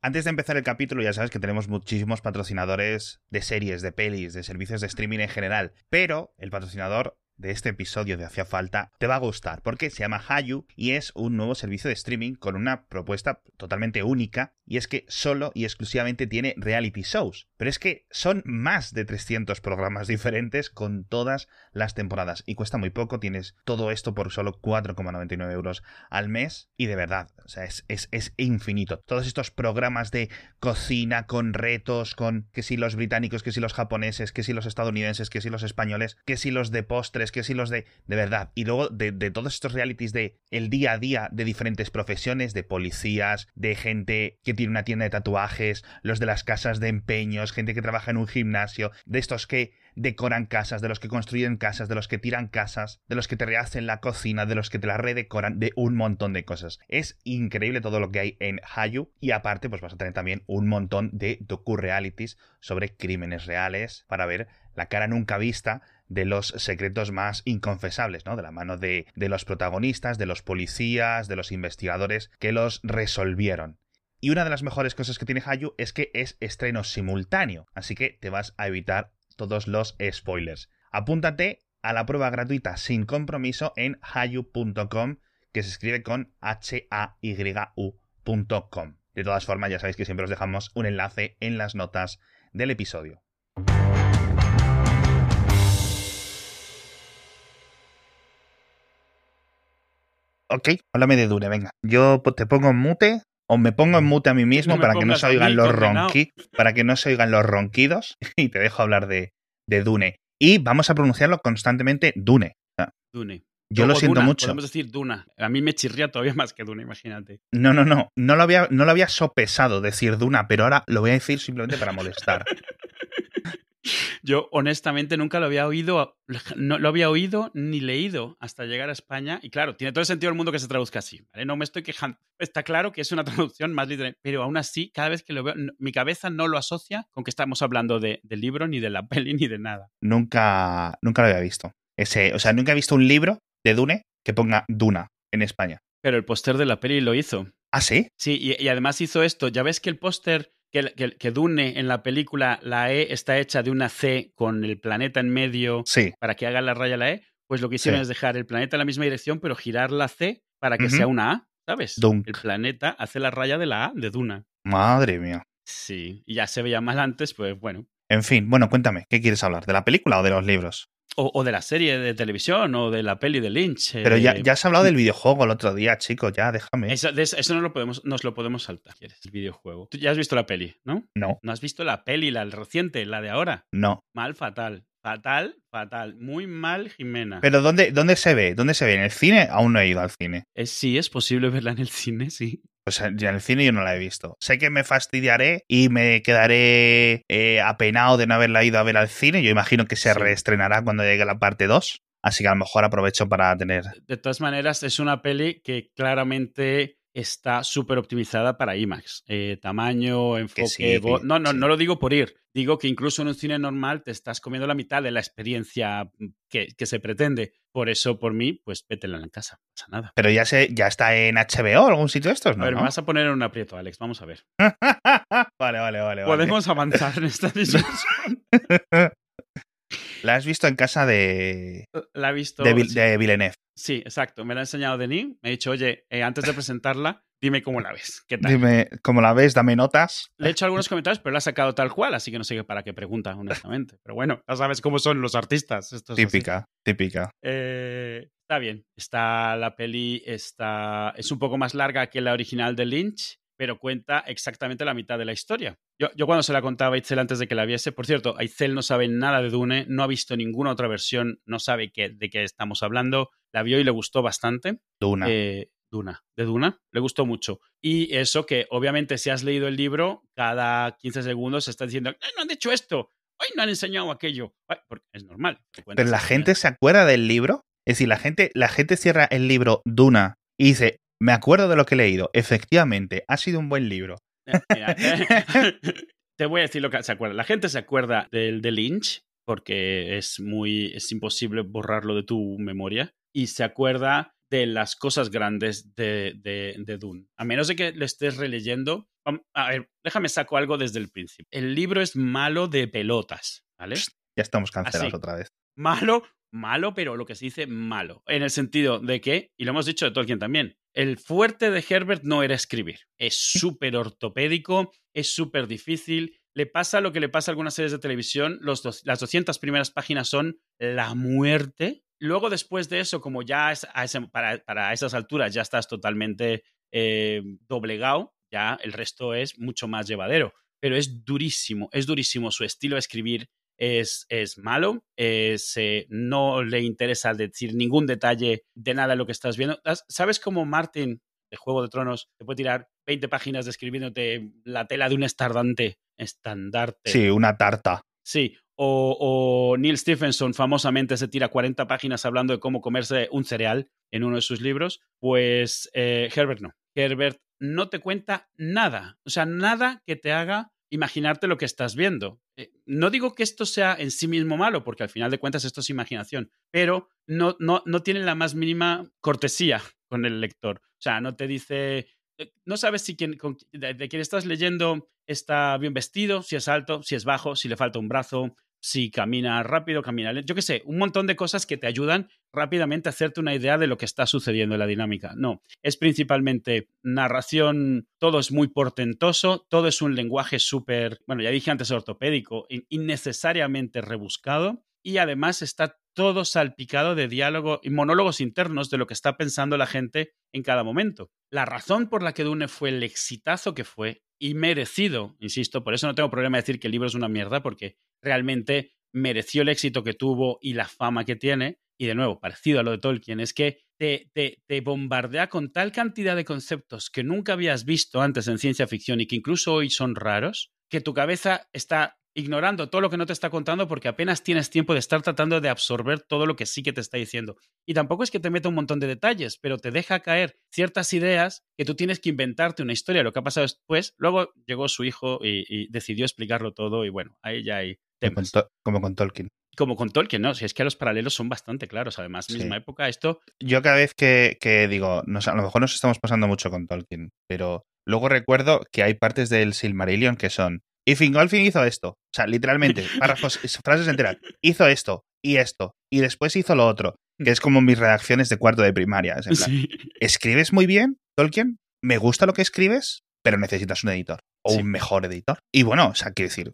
Antes de empezar el capítulo, ya sabes que tenemos muchísimos patrocinadores de series, de pelis, de servicios de streaming en general, pero el patrocinador de este episodio de Hacía Falta te va a gustar porque se llama Hayu y es un nuevo servicio de streaming con una propuesta totalmente única y es que solo y exclusivamente tiene reality shows. Pero es que son más de 300 programas diferentes con todas las temporadas y cuesta muy poco, tienes todo esto por solo 4,99 euros al mes y de verdad, o sea, es, es, es infinito. Todos estos programas de cocina con retos, con que si los británicos, que si los japoneses, que si los estadounidenses, que si los españoles, que si los de postres, que sí los de, de verdad. Y luego de, de, todos estos realities de el día a día de diferentes profesiones, de policías, de gente que tiene una tienda de tatuajes, los de las casas de empeños, gente que trabaja en un gimnasio, de estos que decoran casas, de los que construyen casas, de los que tiran casas, de los que te rehacen la cocina, de los que te la redecoran, de un montón de cosas. Es increíble todo lo que hay en Hayu y aparte pues vas a tener también un montón de docu-realities sobre crímenes reales para ver la cara nunca vista de los secretos más inconfesables, ¿no? De la mano de, de los protagonistas, de los policías, de los investigadores que los resolvieron. Y una de las mejores cosas que tiene Hayu es que es estreno simultáneo, así que te vas a evitar todos los spoilers. Apúntate a la prueba gratuita sin compromiso en hayu.com, que se escribe con H-A-Y-U.com. De todas formas, ya sabéis que siempre os dejamos un enlace en las notas del episodio. Ok, háblame de Dune, venga. Yo te pongo en mute o me pongo en mute a mí mismo No para que no se oigan mí, los condenado. ronqui, para que no se oigan los ronquidos y te dejo hablar de, de Dune. Y vamos a pronunciarlo constantemente Dune. Dune. Yo lo siento Duna, mucho. Podemos decir Duna. A mí me chirría todavía más que Duna, imagínate. No, no, no. No lo había, no lo había sopesado decir Duna, pero ahora lo voy a decir simplemente para molestar. Yo, honestamente, nunca lo había oído, no lo había oído ni leído hasta llegar a España. Y claro, tiene todo el sentido del mundo que se traduzca así, ¿vale? No me estoy quejando. Está claro que es una traducción más literal, pero aún así, cada vez que lo veo, mi cabeza no lo asocia con que estamos hablando de, del libro, ni de la peli, ni de nada. Nunca, nunca lo había visto. Ese, o sea, nunca he visto un libro de Dune que ponga Duna en España. Pero el póster de la peli lo hizo. ¿Ah, sí? Sí, y, y además hizo esto. Ya ves que el póster que, que, que Dune en la película, la E está hecha de una C con el planeta en medio Sí. para que haga la raya la E. Pues lo que hicieron Sí. es dejar el planeta en la misma dirección, pero girar la C para que sea una A, ¿sabes? Dunk. El planeta hace la raya de la A de Duna. Madre mía. Sí, y ya se veía mal antes, pues bueno. En fin, bueno, cuéntame, ¿qué quieres hablar? ¿De la película o de los libros? O, o de la serie de televisión o de la peli de Lynch. Pero ya, eh, ya has hablado del videojuego el otro día, chico, ya, déjame. Eso, de eso, eso no lo podemos, nos lo podemos saltar, ¿quieres? El videojuego. Tú ya has visto la peli, ¿no? No, No has visto la peli, la reciente, la de ahora. no. Mal, fatal. Fatal, fatal. Muy mal, Jimena. Pero ¿dónde, ¿dónde se ve? ¿Dónde se ve? ¿En el cine? Aún no he ido al cine. Es, sí, es posible verla en el cine, sí. Ya en el cine yo no la he visto. Sé que me fastidiaré y me quedaré eh, apenado de no haberla ido a ver al cine. Yo imagino que se Sí. reestrenará cuando llegue la parte 2. Así que a lo mejor aprovecho para tener. De todas maneras, es una peli que claramente está súper optimizada para IMAX. Eh, tamaño, enfoque. sí, vo- que- no, no, sí. no lo digo por ir. Digo que incluso en un cine normal te estás comiendo la mitad de la experiencia mm, que, que se pretende. Por eso, por mí, pues vétela en casa. No pasa nada. Pero ya se, ya está en HBO o algún sitio de estos, A ¿no? ver, ¿no? me vas a poner en un aprieto, Alex. Vamos a ver. vale, vale, vale. vale. Podemos avanzar en esta discusión. La has visto en casa de, La he visto. de, Vil- sí. de Villeneuve. Sí, exacto. Me la ha enseñado Denis. Me ha dicho, oye, eh, antes de presentarla, dime cómo la ves. ¿Qué tal? Dime, ¿cómo la ves? Dame notas. Le he hecho algunos comentarios, pero la ha sacado tal cual, así que no sé para qué pregunta, honestamente. Pero bueno, ya sabes cómo son los artistas. Esto es así. Típica, típica. Eh, está bien. Está la peli, está, es un poco más larga que la original de Lynch, pero cuenta exactamente la mitad de la historia. Yo, yo cuando se la contaba a Itzel antes de que la viese, por cierto, Itzel no sabe nada de Dune, no ha visto ninguna otra versión, no sabe qué, de qué estamos hablando, la vio y le gustó bastante. Duna. Eh, Duna, de Duna, le gustó mucho. Y eso que obviamente si has leído el libro, cada 15 segundos está diciendo, "Ay, no han dicho esto, hoy no han enseñado aquello. Ay, porque es normal. Pero la gente se acuerda del libro. Es decir, la gente, la gente cierra el libro Duna y dice, me acuerdo de lo que he leído. Efectivamente, ha sido un buen libro. Eh, mira, te voy a decir lo que se acuerda. La gente se acuerda del de Lynch porque es muy es imposible borrarlo de tu memoria y se acuerda de las cosas grandes de, de, de Dune. A menos de que lo estés releyendo. A ver, déjame saco algo desde el principio. El libro es malo de pelotas, ¿vale? Ya estamos cancelados otra vez. Malo, malo, pero lo que se dice malo. En el sentido de que, y lo hemos dicho de Tolkien también, el fuerte de Herbert no era escribir. Es súper ortopédico, es súper difícil. Le pasa lo que le pasa a algunas series de televisión. Los las 200 primeras páginas son la muerte. Luego, después de eso, como ya para, esas alturas ya estás totalmente eh, doblegado, ya el resto es mucho más llevadero. Pero es durísimo, es durísimo su estilo de escribir es, es malo, es, eh, no le interesa decir ningún detalle de nada de lo que estás viendo. ¿Sabes cómo Martin de Juego de Tronos te puede tirar 20 páginas describiéndote la tela de un estardante estandarte? Sí, una tarta. Sí, o, o, Neil Stephenson famosamente se tira 40 páginas hablando de cómo comerse un cereal en uno de sus libros, pues eh, Herbert no. Herbert no te cuenta nada, o sea, nada que te haga imaginarte lo que estás viendo. Eh, no digo que esto sea en sí mismo malo, porque al final de cuentas esto es imaginación, pero no, no, no tiene la más mínima cortesía con el lector. O sea, no te dice, eh, no sabes si quien, de, de quien estás leyendo está bien vestido, si es alto, si es bajo, si le falta un brazo, si camina rápido, camina lento, yo qué sé, un montón de cosas que te ayudan rápidamente a hacerte una idea de lo que está sucediendo en la dinámica. No, es principalmente narración, todo es muy portentoso, todo es un lenguaje súper, bueno, ya dije antes ortopédico, innecesariamente rebuscado y además está todo salpicado de diálogo y monólogos internos de lo que está pensando la gente en cada momento. La razón por la que Dune fue el exitazo que fue y merecido, insisto, por eso no tengo problema de decir que el libro es una mierda, porque realmente mereció el éxito que tuvo y la fama que tiene. Y de nuevo, parecido a lo de Tolkien, es que te, te, te, bombardea con tal cantidad de conceptos que nunca habías visto antes en ciencia ficción y que incluso hoy son raros, que tu cabeza está ignorando todo lo que no te está contando porque apenas tienes tiempo de estar tratando de absorber todo lo que sí que te está diciendo. Y tampoco es que te meta un montón de detalles, pero te deja caer ciertas ideas que tú tienes que inventarte una historia. Lo que ha pasado después, luego llegó su hijo y, decidió explicarlo todo y bueno, ahí ya hay como con Tolkien. Como con Tolkien, ¿no? Si es que los paralelos son bastante claros, además, misma época, esto... Yo cada vez que, digo, a lo mejor nos estamos pasando mucho con Tolkien, pero luego recuerdo que hay partes del Silmarillion que son, y Fingolfin hizo esto, o sea, literalmente, párrafos, frases enteras, hizo esto y esto, y después hizo lo otro, que es como mis redacciones de cuarto de primaria. Es en plan, ¿escribes muy bien, Tolkien? Me gusta lo que escribes, pero necesitas un editor o un mejor editor. Y bueno, o sea, quiero decir,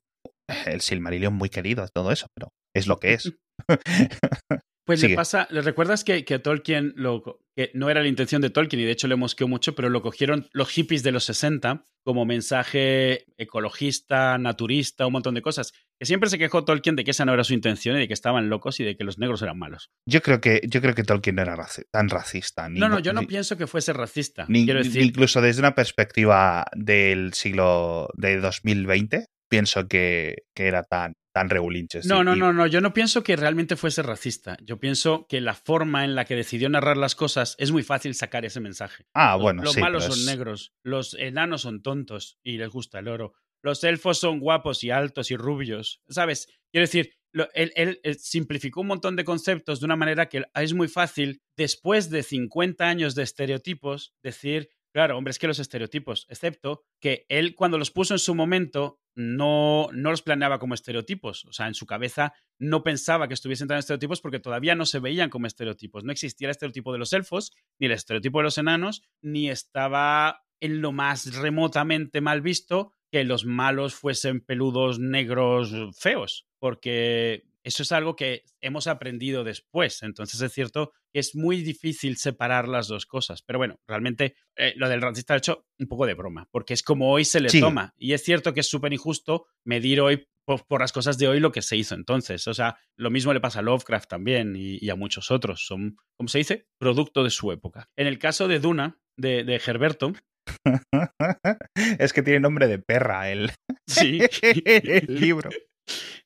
el Silmarillion muy querido, todo eso, pero es lo que es. Pues le pasa, ¿le recuerdas que, que Tolkien lo, que no era la intención de Tolkien y de hecho le mosqueó mucho, pero lo cogieron los hippies de los 60 como mensaje ecologista, naturista, un montón de cosas. Que siempre se quejó Tolkien de que esa no era su intención y de que estaban locos y de que los negros eran malos. Yo creo que, yo creo que Tolkien no era tan racista. no, no, yo no pienso que fuese racista. Incluso desde una perspectiva del siglo de 2020, pienso que, que era tan, tan regulinches. No, no, no, no. Yo no pienso que realmente fuese racista. Yo pienso que la forma en la que decidió narrar las cosas es muy fácil sacar ese mensaje. Ah, bueno, los, malos son negros, los enanos son tontos y les gusta el oro. Los elfos son guapos y altos y rubios. ¿Sabes? Quiero decir, él, él, simplificó un montón de conceptos de una manera que es muy fácil, después de 50 años de estereotipos, decir Claro, hombre, es que los estereotipos, excepto que él cuando los puso en su momento no, no los planeaba como estereotipos. O sea, en su cabeza no pensaba que estuviesen tan estereotipos porque todavía no se veían como estereotipos. No existía el estereotipo de los elfos, ni el estereotipo de los enanos, ni estaba en lo más remotamente mal visto que los malos fuesen peludos, negros, feos. Porque eso es algo que hemos aprendido después. Entonces es cierto que es muy difícil separar las dos cosas. Pero bueno, realmente eh, lo del racista ha hecho un poco de broma, porque es como hoy se le toma. Y es cierto que es súper injusto medir hoy por, las cosas de hoy lo que se hizo entonces. O sea, lo mismo le pasa a Lovecraft también y, a muchos otros. Son, como se dice, producto de su época. En el caso de Duna, de, de Herberto, es que tiene nombre de perra el, sí. el libro.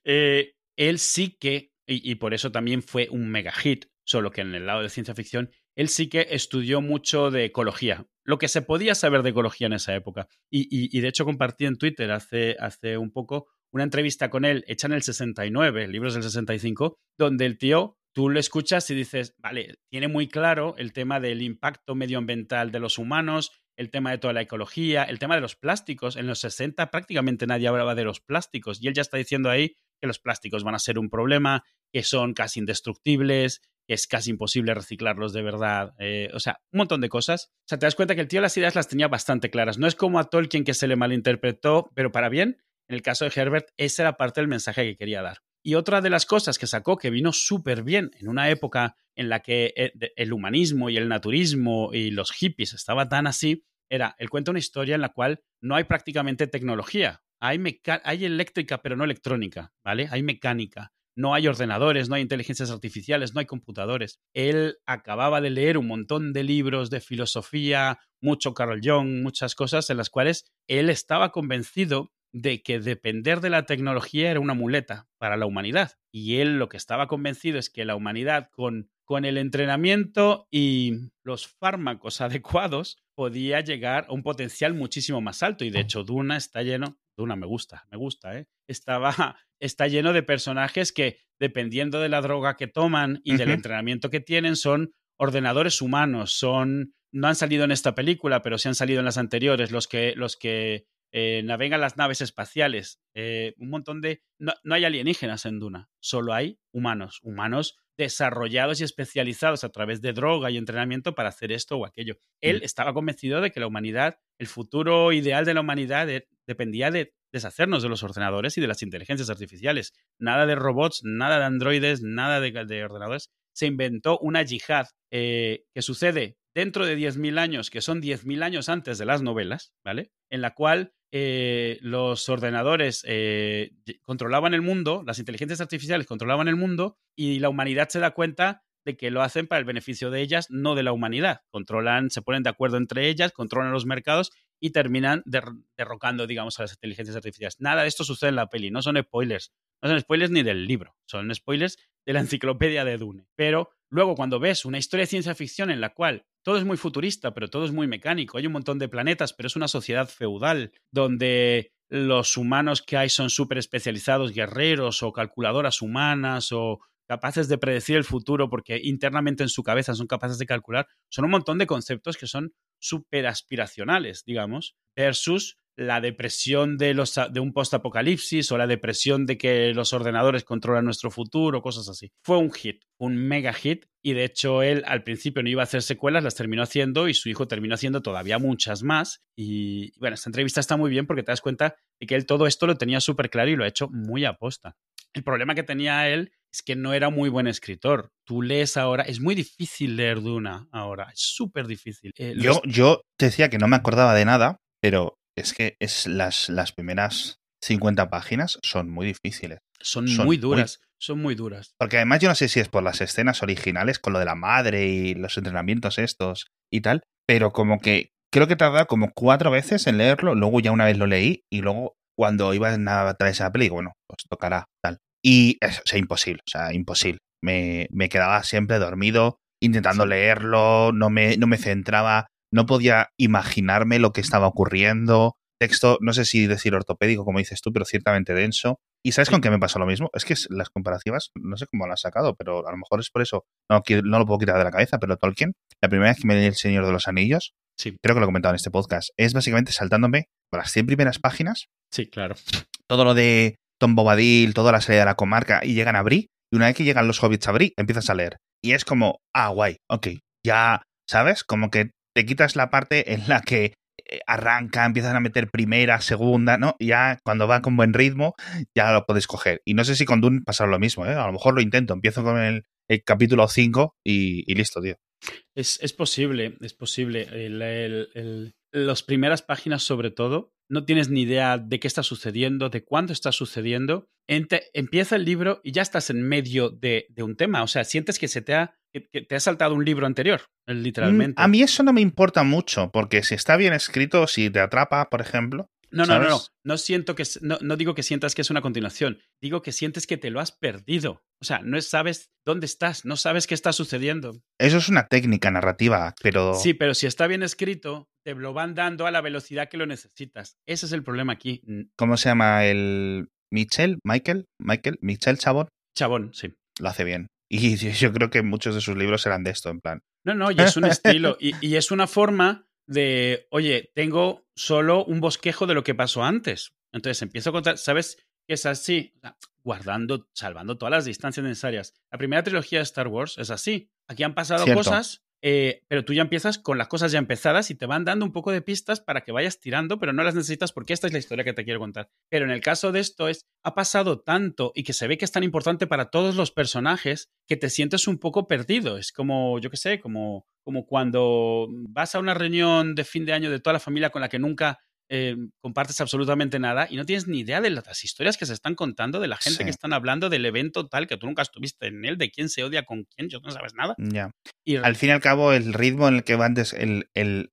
Eh, él sí que, y, por eso también fue un mega hit, solo que en el lado de ciencia ficción, él sí que estudió mucho de ecología, lo que se podía saber de ecología en esa época. Y, de hecho compartí en Twitter hace, hace un poco una entrevista con él hecha en el 69, libros del 65, donde el tío, tú lo escuchas y dices, vale, tiene muy claro el tema del impacto medioambiental de los humanos, el tema de toda la ecología, el tema de los plásticos. En los 60 prácticamente nadie hablaba de los plásticos y él ya está diciendo ahí que los plásticos van a ser un problema, que son casi indestructibles, que es casi imposible reciclarlos de verdad. Eh, o sea, un montón de cosas. O sea, te das cuenta que el tío las ideas las tenía bastante claras. No es como a Tolkien que se le malinterpretó, pero para bien. En el caso de Herbert, esa era parte del mensaje que quería dar. Y otra de las cosas que sacó que vino súper bien en una época en la que eh, el humanismo y el naturismo y los hippies estaban tan así, era, él cuenta una historia en la cual no hay prácticamente tecnología. Hay, hay eléctrica, pero no electrónica, ¿vale? Hay mecánica. No hay ordenadores, no hay inteligencias artificiales, no hay computadores. Él acababa de leer un montón de libros de filosofía, mucho Carl Jung, muchas cosas en las cuales él estaba convencido de que depender de la tecnología era una muleta para la humanidad. Y él lo que estaba convencido es que la humanidad con, con el entrenamiento y los fármacos adecuados podía llegar a un potencial muchísimo más alto. Y de hecho, Duna está lleno, Duna me gusta, me gusta, ¿eh? Estaba, está lleno de personajes que, dependiendo de la droga que toman y del entrenamiento que tienen, son ordenadores humanos, son, no han salido en esta película, pero sí han salido en las anteriores, los que, los que eh, navegan las naves espaciales, eh, un montón de... No, no, hay alienígenas en Duna, solo hay humanos, humanos desarrollados y especializados a través de droga y entrenamiento para hacer esto o aquello. Él mm. estaba convencido de que la humanidad, el futuro ideal de la humanidad eh, dependía de deshacernos de los ordenadores y de las inteligencias artificiales. Nada de robots, nada de androides, nada de, ordenadores. Se inventó una yihad que sucede dentro de 10.000 años, que son 10.000 años antes de las novelas, ¿vale? En la cual eh, los ordenadores eh, controlaban el mundo, las inteligencias artificiales controlaban el mundo y la humanidad se da cuenta de que lo hacen para el beneficio de ellas, no de la humanidad. Controlan, se ponen de acuerdo entre ellas, controlan los mercados y terminan derrocando, digamos, a las inteligencias artificiales. Nada de esto sucede en la peli, no son spoilers. No son spoilers ni del libro, son spoilers de la enciclopedia de Dune. Pero luego cuando ves una historia de ciencia ficción en la cual todo es muy futurista, pero todo es muy mecánico. Hay un montón de planetas, pero es una sociedad feudal donde los humanos que hay son súper especializados, guerreros o calculadoras humanas o capaces de predecir el futuro porque internamente en su cabeza son capaces de calcular. Son un montón de conceptos que son súper aspiracionales, digamos, versus la depresión de, los, de un post-apocalipsis o la depresión de que los ordenadores controlan nuestro futuro, cosas así. Fue un hit, un mega hit, y de hecho él al principio no iba a hacer secuelas, las terminó haciendo y su hijo terminó haciendo todavía muchas más. Y bueno, esta entrevista está muy bien porque te das cuenta de que él todo esto lo tenía súper claro y lo ha hecho muy aposta. El problema que tenía él es que no era muy buen escritor. Tú lees ahora, es muy difícil leer Duna ahora, es súper difícil. Eh, yo, yo te decía que no me acordaba de nada, pero es que es las, las primeras 50 páginas son muy difíciles. Son, muy duras, son muy duras. Porque además yo no sé si es por las escenas originales con lo de la madre y los entrenamientos estos y tal, pero como que creo que tardado como cuatro veces en leerlo, luego ya una vez lo leí y luego cuando iba a traer esa peli, bueno, pues tocará tal. Y eso, o sea, imposible, o sea, imposible. Me, me quedaba siempre dormido intentando leerlo, no me, no me centraba no podía imaginarme lo que estaba ocurriendo. Texto, no sé si decir ortopédico, como dices tú, pero ciertamente denso. ¿Y sabes con qué me pasó lo mismo? Es que las comparativas, no sé cómo las has sacado, pero a lo mejor es por eso. No, no lo puedo quitar de la cabeza, pero Tolkien, la primera vez que me leí El Señor de los Anillos, sí. creo que lo he comentado en este podcast, es básicamente saltándome por las 100 primeras páginas. Sí, claro. Todo lo de Tom Bobadil, toda la salida de la comarca, y llegan a Bri, y una vez que llegan los hobbits a Bri, empiezas a leer. Y es como, ah, guay, ok, ya, ¿sabes? Como que te quitas la parte en la que eh, arranca, empiezan a meter primera, segunda, ¿no? Ya cuando va con buen ritmo, ya lo puedes coger. Y no sé si con Dune pasa lo mismo, ¿eh? A lo mejor lo intento, empiezo con el, capítulo 5 y, listo, tío. Es, posible, es posible. las primeras páginas, sobre todo, no tienes ni idea de qué está sucediendo, de cuándo está sucediendo. empieza el libro y ya estás en medio de, de, un tema. O sea, sientes que se te ha que, te ha saltado un libro anterior, mm, literalmente. A mí eso no me importa mucho, porque si está bien escrito, si te atrapa, por ejemplo. No, no, no, no. No siento que no, digo que sientas que es una continuación. Digo que sientes que te lo has perdido. O sea, no sabes dónde estás, no sabes qué está sucediendo. Eso es una técnica narrativa, pero. Sí, pero si está bien escrito, te lo van dando a la velocidad que lo necesitas. Ese es el problema aquí. ¿Cómo se llama el Michel? Michael? Michael? Michel Chabón. Chabón, sí. Lo hace bien. Y yo creo que muchos de sus libros eran de esto, en plan. No, no, y es un estilo. Y, es una forma de, oye, tengo solo un bosquejo de lo que pasó antes. Entonces empiezo a contar, ¿sabes? Que es así, guardando, salvando todas las distancias necesarias. La primera trilogía de Star Wars es así. Aquí han pasado cosas eh, pero tú ya empiezas con las cosas ya empezadas y te van dando un poco de pistas para que vayas tirando, pero no las necesitas porque esta es la historia que te quiero contar. Pero en el caso de esto es, ha pasado tanto y que se ve que es tan importante para todos los personajes que te sientes un poco perdido. Es como, yo qué sé, como, como cuando vas a una reunión de fin de año de toda la familia con la que nunca eh, compartes absolutamente nada y no tienes ni idea de las historias que se están contando, de la gente que están hablando, del evento tal, que tú nunca estuviste en él, de quién se odia con quién, yo no sabes nada. Ya. Y... Al fin y al cabo, el ritmo en el que va antes, el, el...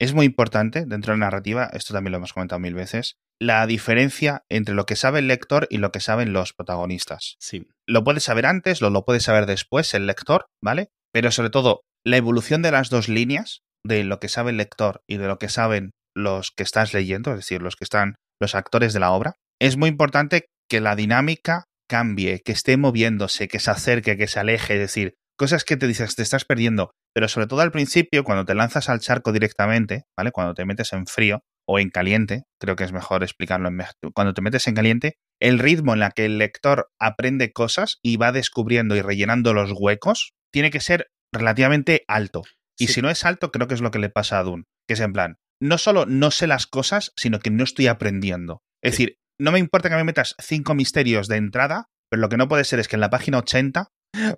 es muy importante dentro de la narrativa, esto también lo hemos comentado mil veces, la diferencia entre lo que sabe el lector y lo que saben los protagonistas. Sí. Lo puedes saber antes, lo, lo puedes saber después el lector, ¿vale? Pero sobre todo, la evolución de las dos líneas, de lo que sabe el lector y de lo que saben los que estás leyendo, es decir, los que están, los actores de la obra, es muy importante que la dinámica cambie, que esté moviéndose, que se acerque, que se aleje, es decir, cosas que te dices, te estás perdiendo, pero sobre todo al principio, cuando te lanzas al charco directamente, ¿vale? Cuando te metes en frío o en caliente, creo que es mejor explicarlo en cuando te metes en caliente, el ritmo en la que el lector aprende cosas y va descubriendo y rellenando los huecos tiene que ser relativamente alto. Y si no es alto, creo que es lo que le pasa a Dune, que es en plan, no solo no sé las cosas, sino que no estoy aprendiendo. Es decir, no me importa que me metas cinco misterios de entrada, pero lo que no puede ser es que en la página 80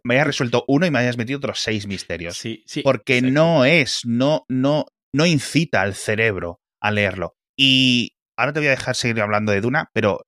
me hayas resuelto uno y me hayas metido otros seis misterios. Sí, sí. Porque no es, no, no, no incita al cerebro a leerlo. Y ahora te voy a dejar seguir hablando de Duna, pero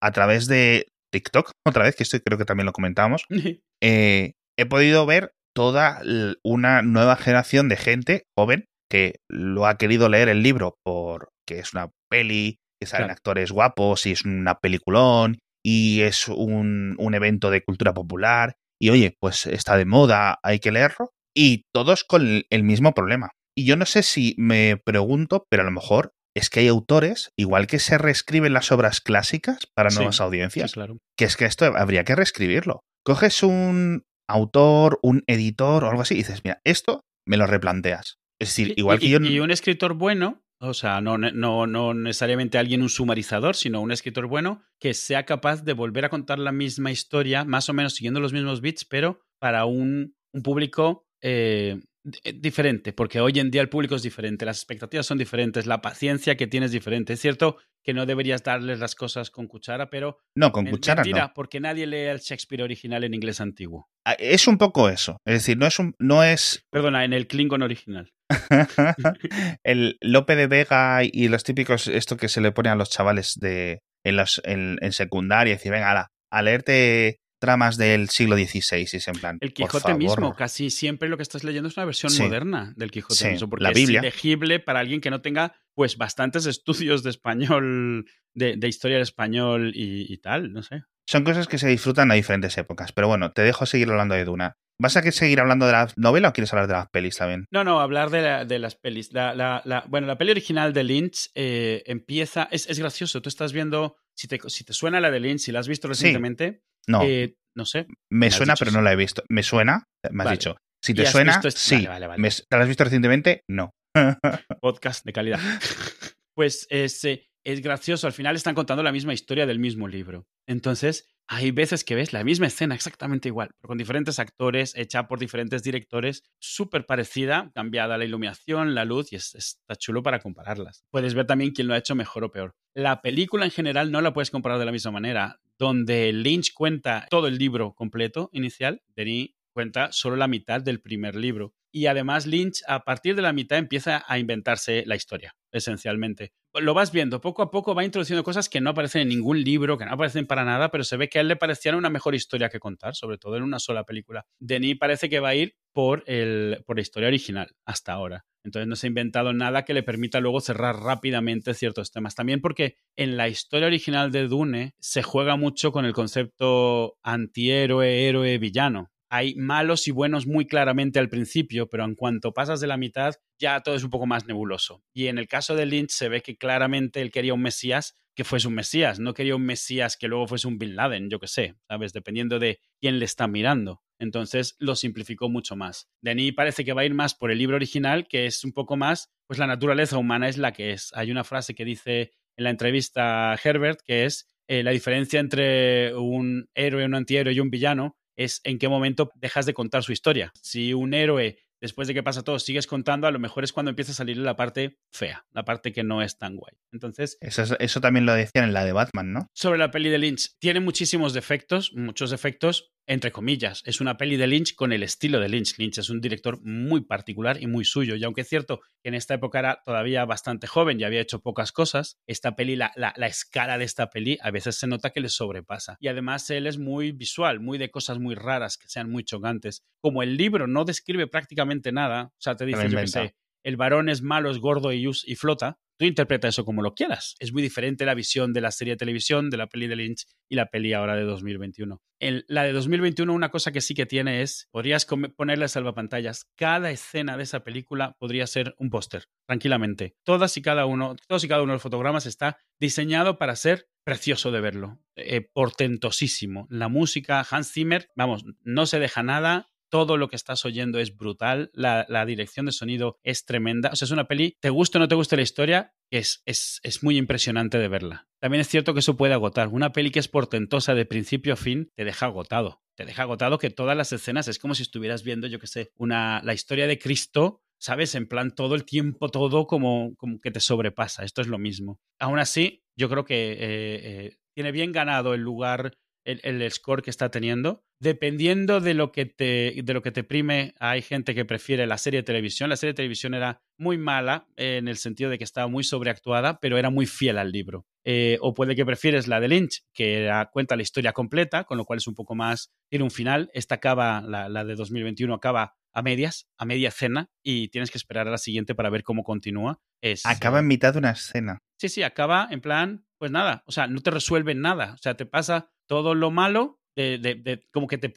a través de TikTok, otra vez, que esto creo que también lo comentamos, eh, he podido ver toda una nueva generación de gente joven que lo ha querido leer el libro porque es una peli, que salen actores guapos y es una peliculón y es un, un evento de cultura popular y oye, pues está de moda, hay que leerlo y todos con el mismo problema. Y yo no sé si me pregunto, pero a lo mejor es que hay autores, igual que se reescriben las obras clásicas para nuevas audiencias, claro. que es que esto habría que reescribirlo. Coges un autor, un editor o algo así y dices, mira, esto me lo replanteas. Es decir, igual que yo. Y un escritor bueno, o sea, no, no, no necesariamente alguien un sumarizador, sino un escritor bueno que sea capaz de volver a contar la misma historia, más o menos siguiendo los mismos bits, pero para un, un público eh, eh, diferente, porque hoy en día el público es diferente, las expectativas son diferentes, la paciencia que tienes es diferente. Es cierto que no deberías darles las cosas con cuchara, pero... No, con cuchara no. porque nadie lee el Shakespeare original en inglés antiguo. Ah, es un poco eso, es decir, no es un... No es... Perdona, en el Klingon original. el Lope de Vega y los típicos, esto que se le pone a los chavales de, en, los, en, secundaria, decir, venga, a leerte tramas del siglo XVI, y es en plan. El Quijote mismo, casi siempre lo que estás leyendo es una versión moderna del Quijote mismo, porque la Biblia. es elegible para alguien que no tenga pues bastantes estudios de español, de, historia del español y, tal, no sé. Son cosas que se disfrutan a diferentes épocas, pero bueno, te dejo seguir hablando de Duna. ¿Vas a seguir hablando de la novela o quieres hablar de las pelis también? No, no, hablar de, las pelis. La, bueno, la peli original de Lynch eh, empieza. Es, gracioso. Tú estás viendo. Si te, si te suena la de Lynch, si la has visto recientemente, no. Eh, no sé. Me suena, pero no la he visto. ¿Me suena? Me has dicho. Si te suena, sí. ¿Te la has visto recientemente? No. Podcast de calidad. pues es, eh, es gracioso. Al final están contando la misma historia del mismo libro. Entonces, hay veces que ves la misma escena exactamente igual, pero con diferentes actores, hecha por diferentes directores, súper parecida, cambiada la iluminación, la luz, y está chulo para compararlas. Puedes ver también quién lo ha hecho mejor o peor. La película en general no la puedes comparar de la misma manera donde Lynch cuenta todo el libro completo inicial, Denis cuenta solo la mitad del primer libro. Y además Lynch a partir de la mitad empieza a inventarse la historia, esencialmente. Lo vas viendo, poco a poco va introduciendo cosas que no aparecen en ningún libro, que no aparecen para nada, pero se ve que a él le parecían una mejor historia que contar, sobre todo en una sola película. Denis parece que va a ir por, el, por la historia original hasta ahora. Entonces no se ha inventado nada que le permita luego cerrar rápidamente ciertos temas. También porque en la historia original de Dune se juega mucho con el concepto antihéroe, héroe, villano. Hay malos y buenos muy claramente al principio, pero en cuanto pasas de la mitad ya todo es un poco más nebuloso. Y en el caso de Lynch se ve que claramente él quería un Mesías que fuese un Mesías, no quería un Mesías que luego fuese un Bin Laden, yo qué sé, ¿sabes? Dependiendo de quién le está mirando. Entonces lo simplificó mucho más. Denis parece que va a ir más por el libro original, que es un poco más, pues la naturaleza humana es la que es. Hay una frase que dice en la entrevista a Herbert que es eh, la diferencia entre un héroe, un antihéroe y un villano es en qué momento dejas de contar su historia. Si un héroe después de que pasa todo, sigues contando, a lo mejor es cuando empieza a salir la parte fea, la parte que no es tan guay. Entonces. Eso, eso también lo decían en la de Batman, ¿no? Sobre la peli de Lynch. Tiene muchísimos defectos, muchos defectos, entre comillas. Es una peli de Lynch con el estilo de Lynch. Lynch es un director muy particular y muy suyo. Y aunque es cierto que en esta época era todavía bastante joven y había hecho pocas cosas, esta peli, la, la, la escala de esta peli, a veces se nota que le sobrepasa. Y además él es muy visual, muy de cosas muy raras, que sean muy chocantes. Como el libro no describe prácticamente nada, o sea, te dice, yo que sé, el varón es malo, es gordo y, y flota, tú interpreta eso como lo quieras. Es muy diferente la visión de la serie de televisión, de la peli de Lynch y la peli ahora de 2021. En la de 2021, una cosa que sí que tiene es, podrías ponerle salvapantallas. Cada escena de esa película podría ser un póster, tranquilamente. Todas y cada uno, todos y cada uno de los fotogramas está diseñado para ser precioso de verlo, eh, portentosísimo. La música, Hans Zimmer, vamos, no se deja nada, todo lo que estás oyendo es brutal, la, dirección de sonido es tremenda, o sea, es una peli, te gusta o no te gusta la historia, es, es, es, muy impresionante de verla. También es cierto que eso puede agotar. Una peli que es portentosa de principio a fin te deja agotado. Te deja agotado que todas las escenas es como si estuvieras viendo, yo qué sé, una, la historia de Cristo, ¿sabes? En plan, todo el tiempo, todo como, como que te sobrepasa. Esto es lo mismo. Aún así, yo creo que eh, eh, tiene bien ganado el lugar el, score que está teniendo. Dependiendo de lo, que te, de lo que te prime, hay gente que prefiere la serie de televisión. La serie de televisión era muy mala en el sentido de que estaba muy sobreactuada, pero era muy fiel al libro. Eh, o puede que prefieres la de Lynch, que cuenta la historia completa, con lo cual es un poco más. Tiene un final. Esta acaba, la, la de 2021 acaba a medias, a media cena, y tienes que esperar a la siguiente para ver cómo continúa. Es, acaba en mitad de una escena. Sí, sí, acaba en plan, pues nada, o sea, no te resuelve nada, o sea, te pasa todo lo malo, de, como que te,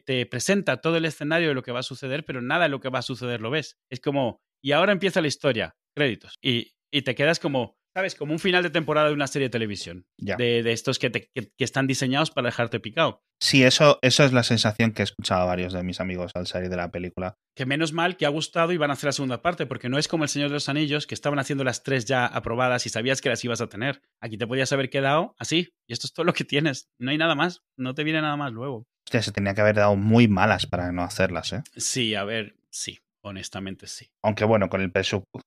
te, presenta todo el escenario de lo que va a suceder, pero nada de lo que va a suceder lo ves. Es como, y ahora empieza la historia, créditos, y, y te quedas como, ¿sabes? Como un final de temporada de una serie de televisión. De, de, estos que, te, que, están diseñados para dejarte picado. Sí, eso, eso es la sensación que he escuchado a varios de mis amigos al salir de la película. Que menos mal que ha gustado y van a hacer la segunda parte, porque no es como El Señor de los Anillos, que estaban haciendo las tres ya aprobadas y sabías que las ibas a tener. Aquí te podías haber quedado así, y esto es todo lo que tienes. No hay nada más, no te viene nada más luego. Hostia, se tenía que haber dado muy malas para no hacerlas, ¿eh? Sí, a ver, sí. Honestamente, sí. Aunque bueno, con el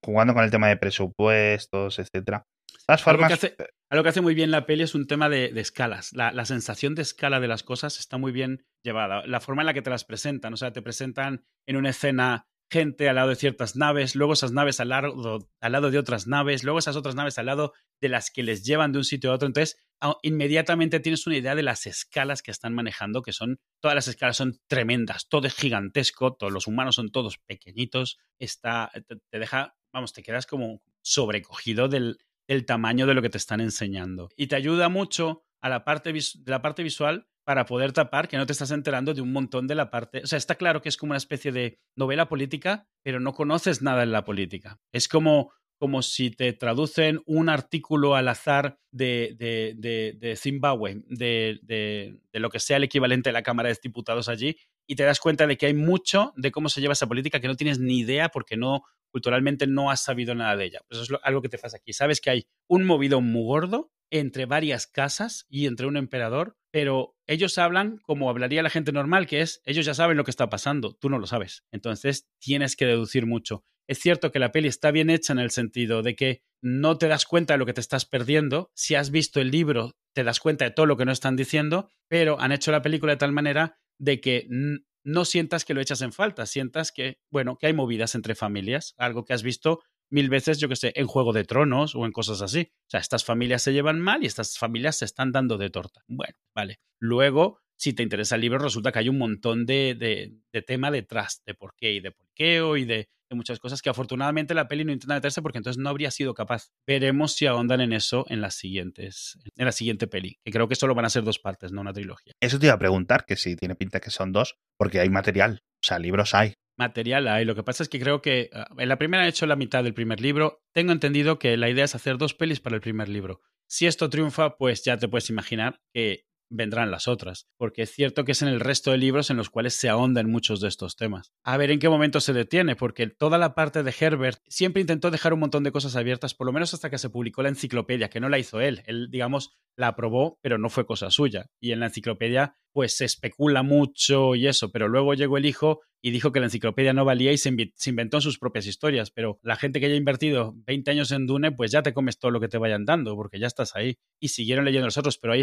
jugando con el tema de presupuestos, etcétera. Las formas... algo, que hace, algo, que hace, muy bien la peli es un tema de, escalas. La, la, sensación de escala de las cosas está muy bien llevada. La forma en la que te las presentan. O sea, te presentan en una escena gente al lado de ciertas naves, luego esas naves al lado, al lado de otras naves, luego esas otras naves al lado de las que les llevan de un sitio a otro. Entonces, inmediatamente tienes una idea de las escalas que están manejando, que son, todas las escalas son tremendas, todo es gigantesco, todos los humanos son todos pequeñitos, está, te, deja, vamos, te quedas como sobrecogido del, del, tamaño de lo que te están enseñando. Y te ayuda mucho a la parte, la parte visual para poder tapar que no te estás enterando de un montón de la parte. O sea, está claro que es como una especie de novela política, pero no conoces nada en la política. Es como, como si te traducen un artículo al azar de, de, de, Zimbabue, de, de, lo que sea el equivalente a la Cámara de Diputados allí, y te das cuenta de que hay mucho de cómo se lleva esa política que no tienes ni idea porque no culturalmente no has sabido nada de ella. Eso es algo que te pasa aquí. Sabes que hay un movido muy gordo entre varias casas y entre un emperador, pero ellos hablan como hablaría la gente normal, que es, ellos ya saben lo que está pasando, tú no lo sabes. Entonces tienes que deducir mucho. Es cierto que la peli está bien hecha en el sentido de que no te das cuenta de lo que te estás perdiendo. Si has visto el libro, te das cuenta de todo lo que no están diciendo, pero han hecho la película de tal manera de que no sientas que lo echas en falta, sientas que, bueno, que hay movidas entre familias, algo que has visto mil veces, yo que sé, en Juego de Tronos o en cosas así. O sea, estas familias se llevan mal y estas familias se están dando de torta. Bueno, vale. Luego, si te interesa el libro, resulta que hay un montón de, de, tema detrás, de por qué y de por qué y de, de, muchas cosas que afortunadamente la peli no intenta meterse porque entonces no habría sido capaz. Veremos si ahondan en eso en las siguientes, en la siguiente peli, que creo que solo van a ser dos partes, no una trilogía. Eso te iba a preguntar, que si tiene pinta que son dos, porque hay material, o sea, libros hay material hay. Lo que pasa es que creo que ah, en la primera he hecho la mitad del primer libro. Tengo entendido que la idea es hacer dos pelis para el primer libro. Si esto triunfa, pues ya te puedes imaginar que vendrán las otras, porque es cierto que es en el resto de libros en los cuales se ahondan muchos de estos temas. A ver en qué momento se detiene, porque toda la parte de Herbert siempre intentó dejar un montón de cosas abiertas, por lo menos hasta que se publicó la enciclopedia, que no la hizo él. Él, digamos, la aprobó, pero no fue cosa suya. Y en la enciclopedia, pues se especula mucho y eso, pero luego llegó el hijo y dijo que la enciclopedia no valía y se, inventó sus propias historias. Pero la gente que haya invertido 20 años en Dune, pues ya te comes todo lo que te vayan dando, porque ya estás ahí. Y siguieron leyendo los otros, pero ahí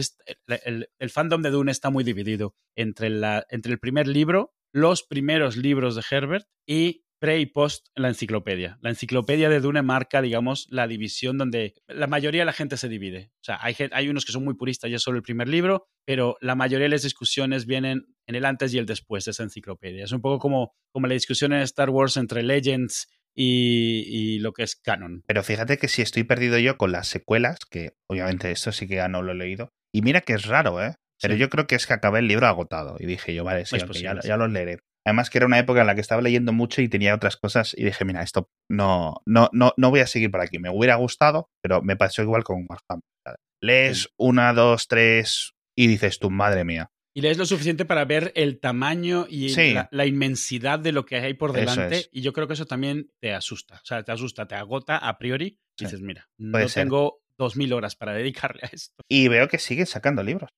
el, fandom de Dune está muy dividido entre, la, entre el primer libro, los primeros libros de Herbert y pre y post la enciclopedia. La enciclopedia de Dune marca, digamos, la división donde la mayoría de la gente se divide. O sea, hay, hay unos que son muy puristas y es solo el primer libro, pero la mayoría de las discusiones vienen en el antes y el después de esa enciclopedia. Es un poco como, como la discusión en Star Wars entre Legends y, lo que es canon. Pero fíjate que si estoy perdido yo con las secuelas, que obviamente esto sí que ya no lo he leído, y mira que es raro, ¿eh? Pero yo creo que es que acabé el libro agotado y dije yo, vale, sí, ya, ya, los leeré. Además que era una época en la que estaba leyendo mucho y tenía otras cosas y dije, mira, esto no, no, no, no voy a seguir por aquí. Me hubiera gustado, pero me pasó igual con Warhammer. Lees una, dos, tres y dices tú, madre mía. Y lees lo suficiente para ver el tamaño y la, inmensidad de lo que hay por delante. Y yo creo que eso también te asusta. O sea, te asusta, te agota a priori. Y dices, mira, no tengo dos mil horas para dedicarle a esto. Y veo que sigue sacando libros.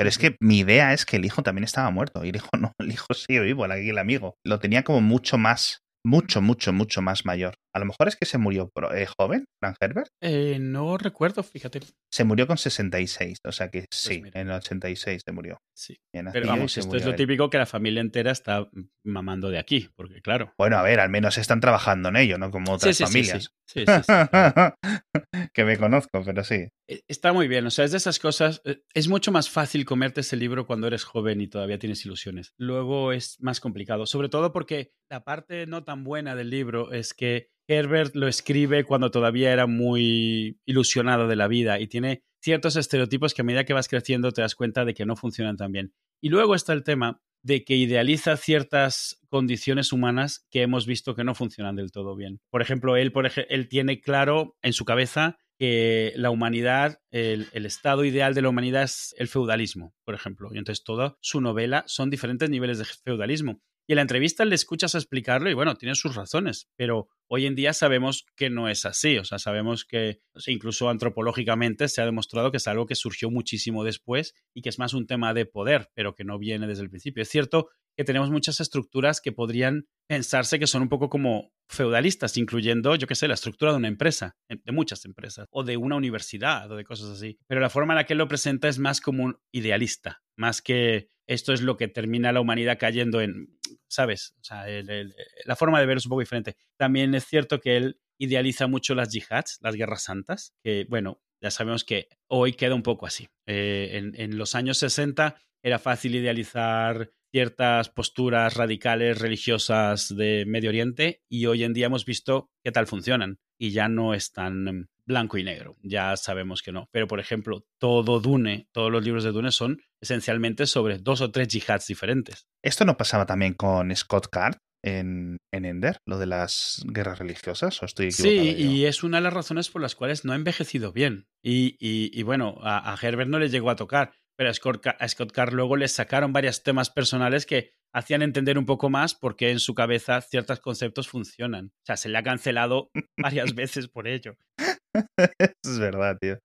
Pero es que mi idea es que el hijo también estaba muerto. Y el hijo no, el hijo sigue vivo, el amigo. Lo tenía como mucho más mucho, mucho, mucho más mayor. A lo mejor es que se murió eh, joven, Frank Herbert. Eh, no recuerdo, fíjate. Se murió con 66, o sea que pues sí, en el 86 se murió. Sí. Pero vamos, esto es lo típico que la familia entera está mamando de aquí, porque claro. Bueno, a ver, al menos están trabajando en ello, ¿no? Como otras familias. Sí, sí, que me conozco, pero sí. E, está muy bien, o sea, es de esas cosas. Eh, es mucho más fácil comerte ese libro cuando eres joven y todavía tienes ilusiones. Luego es más complicado, sobre todo porque la parte no tan buena del libro es que Herbert lo escribe cuando todavía era muy ilusionado de la vida y tiene ciertos estereotipos que a medida que vas creciendo te das cuenta de que no funcionan tan bien. Y luego está el tema de que idealiza ciertas condiciones humanas que hemos visto que no funcionan del todo bien. Por ejemplo, él, por él tiene claro en su cabeza que la humanidad, el, el, estado ideal de la humanidad es el feudalismo, por ejemplo. Y entonces toda su novela son diferentes niveles de feudalismo. Y en la entrevista le escuchas explicarlo y bueno, tiene sus razones, pero hoy en día sabemos que no es así, o sea, sabemos que incluso antropológicamente se ha demostrado que es algo que surgió muchísimo después y que es más un tema de poder, pero que no viene desde el principio. Es cierto que tenemos muchas estructuras que podrían pensarse que son un poco como feudalistas, incluyendo, yo qué sé, la estructura de una empresa, de muchas empresas, o de una universidad, o de cosas así. Pero la forma en la que lo presenta es más como un idealista, más que esto es lo que termina la humanidad cayendo en, ¿sabes? O sea, la forma de ver es un poco diferente. También es cierto que él idealiza mucho las yihads, las guerras santas, que bueno, ya sabemos que hoy queda un poco así. Eh, en, los años 60 era fácil idealizar ciertas posturas radicales religiosas de Medio Oriente y hoy en día hemos visto qué tal funcionan y ya no es tan blanco y negro, ya sabemos que no. Pero por ejemplo, todo Dune, todos los libros de Dune son esencialmente sobre dos o tres jihads diferentes. ¿Esto no pasaba también con Scott Card? En, en, Ender, lo de las guerras religiosas, o estoy equivocado. Sí, y es una de las razones por las cuales no ha envejecido bien. Y, y, bueno, a, a, Herbert no le llegó a tocar, pero a Scott, a Scott Card luego le sacaron varios temas personales que hacían entender un poco más por qué en su cabeza ciertos conceptos funcionan. O sea, se le ha cancelado varias veces por ello. es verdad, tío.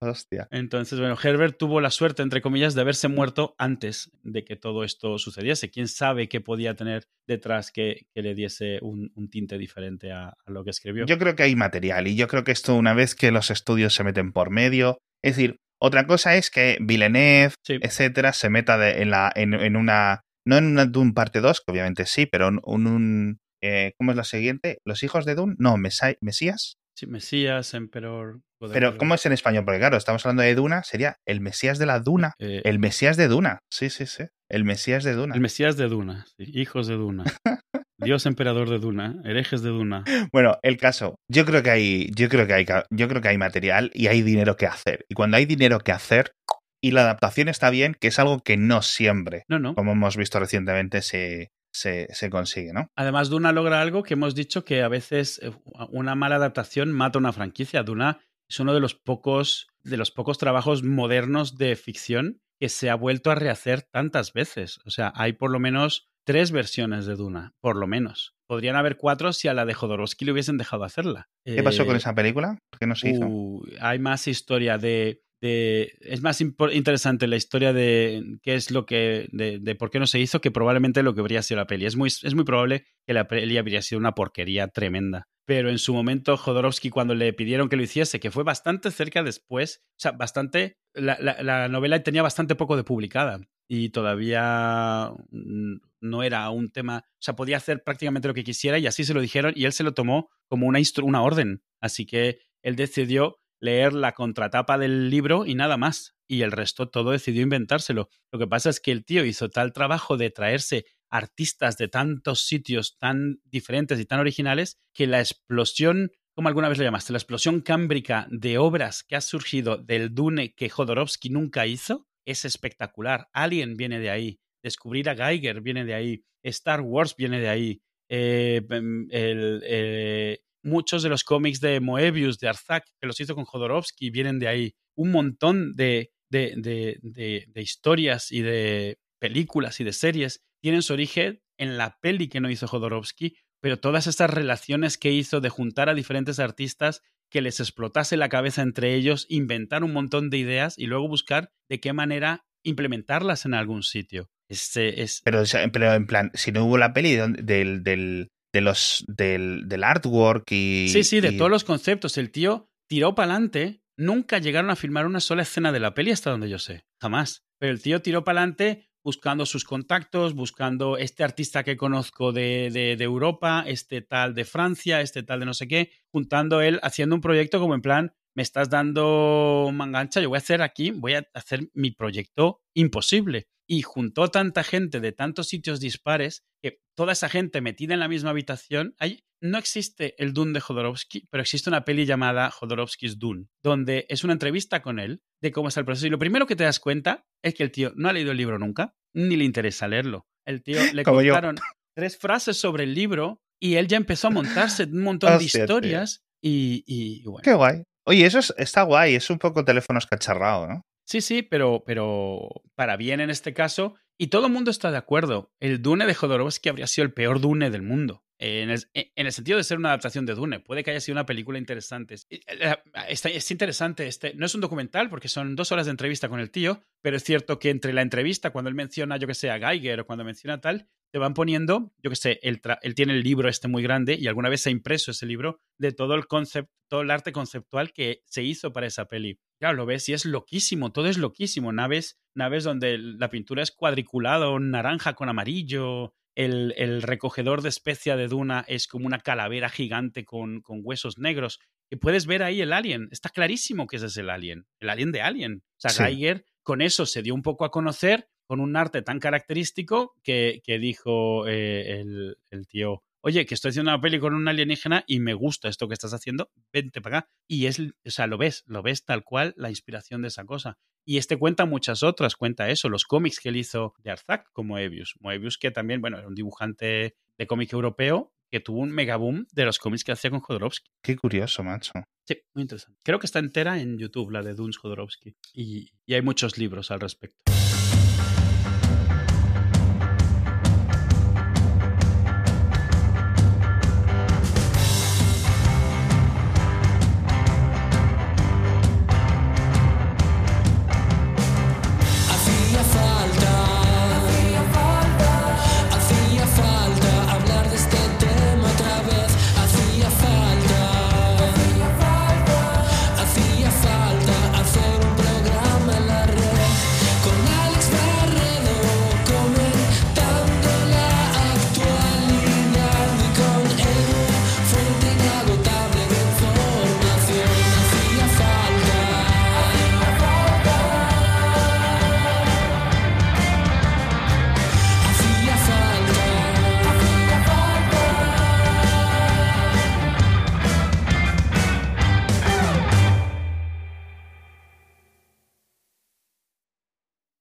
Hostia. Entonces, bueno, Herbert tuvo la suerte, entre comillas, de haberse muerto antes de que todo esto sucediese. ¿Quién sabe qué podía tener detrás que, le diese un, tinte diferente a, lo que escribió? Yo creo que hay material y yo creo que esto una vez que los estudios se meten por medio, es decir, otra cosa es que Villeneuve, etcétera, se meta en, la, en, una. No en una Dune parte 2, que obviamente sí, pero en un. Eh, ¿Cómo es la siguiente? ¿Los hijos de Dune? No, Mesías. Sí, Mesías, Emperor. Pero, ¿cómo es en español? Porque, claro, estamos hablando de Duna, sería el Mesías de la Duna. Eh, el Mesías de Duna. Sí, sí, sí. El Mesías de Duna. El Mesías de Duna, hijos de Duna. Dios emperador de Duna, herejes de Duna. Bueno, el caso, yo creo que hay, yo creo que hay, yo creo que hay material y hay dinero que hacer. Y cuando hay dinero que hacer y la adaptación está bien, que es algo que no siempre, no, no. como hemos visto recientemente, se, se, se, consigue, ¿no? Además, Duna logra algo que hemos dicho que a veces eh, una mala adaptación mata una franquicia. Duna es uno de los pocos, de los pocos trabajos modernos de ficción que se ha vuelto a rehacer tantas veces. O sea, hay por lo menos tres versiones de Duna, por lo menos. Podrían haber cuatro si a la de Jodorowsky le hubiesen dejado hacerla. ¿Qué pasó con eh, esa película? ¿Qué no se hizo? Uh, hay más historia de es más interesante la historia de qué es lo que, de, por qué no se hizo que probablemente lo que habría sido la peli. Es muy, es muy probable que la peli habría sido una porquería tremenda. Pero en su momento, Jodorowsky, cuando le pidieron que lo hiciese, que fue bastante cerca después, o sea, bastante, la, la novela tenía bastante poco de publicada y todavía no era un tema, o sea, podía hacer prácticamente lo que quisiera y así se lo dijeron y él se lo tomó como una, una orden. Así que él decidió leer la contratapa del libro y nada más. Y el resto todo decidió inventárselo. Lo que pasa es que el tío hizo tal trabajo de traerse artistas de tantos sitios tan diferentes y tan originales que la explosión, como alguna vez lo llamaste, la explosión cámbrica de obras que ha surgido del Dune que Jodorowsky nunca hizo es espectacular. Alien viene de ahí. Descubrir a Geiger viene de ahí. Star Wars viene de ahí. Eh, el, eh, muchos de los cómics de Moebius, de Arzak, que los hizo con Jodorowsky, vienen de ahí. Un montón de, de, historias y de películas y de series tienen su origen en la peli que no hizo Jodorowsky, pero todas estas relaciones que hizo de juntar a diferentes artistas que les explotase la cabeza entre ellos, inventar un montón de ideas y luego buscar de qué manera implementarlas en algún sitio. Este es... pero, pero en plan, si no hubo la peli del, del, de los, del, del artwork y... Sí, sí, de todos los conceptos. El tío tiró para adelante. Nunca llegaron a filmar una sola escena de la peli hasta donde yo sé. Jamás. Pero el tío tiró para adelante buscando sus contactos, buscando este artista que conozco de, de, de, Europa, este tal de Francia, este tal de no sé qué, juntando él, haciendo un proyecto como en plan, me estás dando mangancha, yo voy a hacer aquí, voy a hacer mi proyecto imposible y juntó tanta gente de tantos sitios dispares que toda esa gente metida en la misma habitación, hay, no existe el Dune de Jodorowsky, pero existe una peli llamada Jodorowsky's Dune, donde es una entrevista con él de cómo está el proceso. Y lo primero que te das cuenta es que el tío no ha leído el libro nunca, ni le interesa leerlo. El tío le contaron tres frases sobre el libro y él ya empezó a montarse un montón de historias y, bueno. Qué guay. Oye, eso está guay, es un poco teléfono escacharrado, ¿no? Sí, sí, pero, pero para bien en este caso. Y todo el mundo está de acuerdo. El Dune de Jodorowsky habría sido el peor Dune del mundo. En el, en el, sentido de ser una adaptación de Dune, puede que haya sido una película interesante. Es interesante, este, no es un documental porque son dos horas de entrevista con el tío, pero es cierto que entre la entrevista, cuando él menciona, yo que sé, a Geiger o cuando menciona tal, te van poniendo, yo que sé, él, él, tiene el libro este muy grande y alguna vez se ha impreso ese libro de todo el concepto, todo el arte conceptual que se hizo para esa peli. Claro, lo ves y es loquísimo, todo es loquísimo. Naves, naves donde la pintura es cuadriculado, naranja con amarillo. El, el recogedor de especia de Duna es como una calavera gigante con, con huesos negros. Y puedes ver ahí el alien. Está clarísimo que ese es el alien. El alien de Alien. O sea, Geiger con eso se dio un poco a conocer con un arte tan característico que, que dijo eh, el, el, tío, oye, que estoy haciendo una peli con un alienígena y me gusta esto que estás haciendo, vente para acá. Y es, o sea, lo ves, lo ves tal cual la inspiración de esa cosa. Y este cuenta muchas otras, cuenta eso, los cómics que él hizo de Arzak, como Moebius. Moebius que también, bueno, era un dibujante de cómic europeo que tuvo un megaboom de los cómics que hacía con Jodorowsky. Qué curioso, macho. Sí, muy interesante. Creo que está entera en YouTube, la de Duns Jodorowsky. Y, y hay muchos libros al respecto.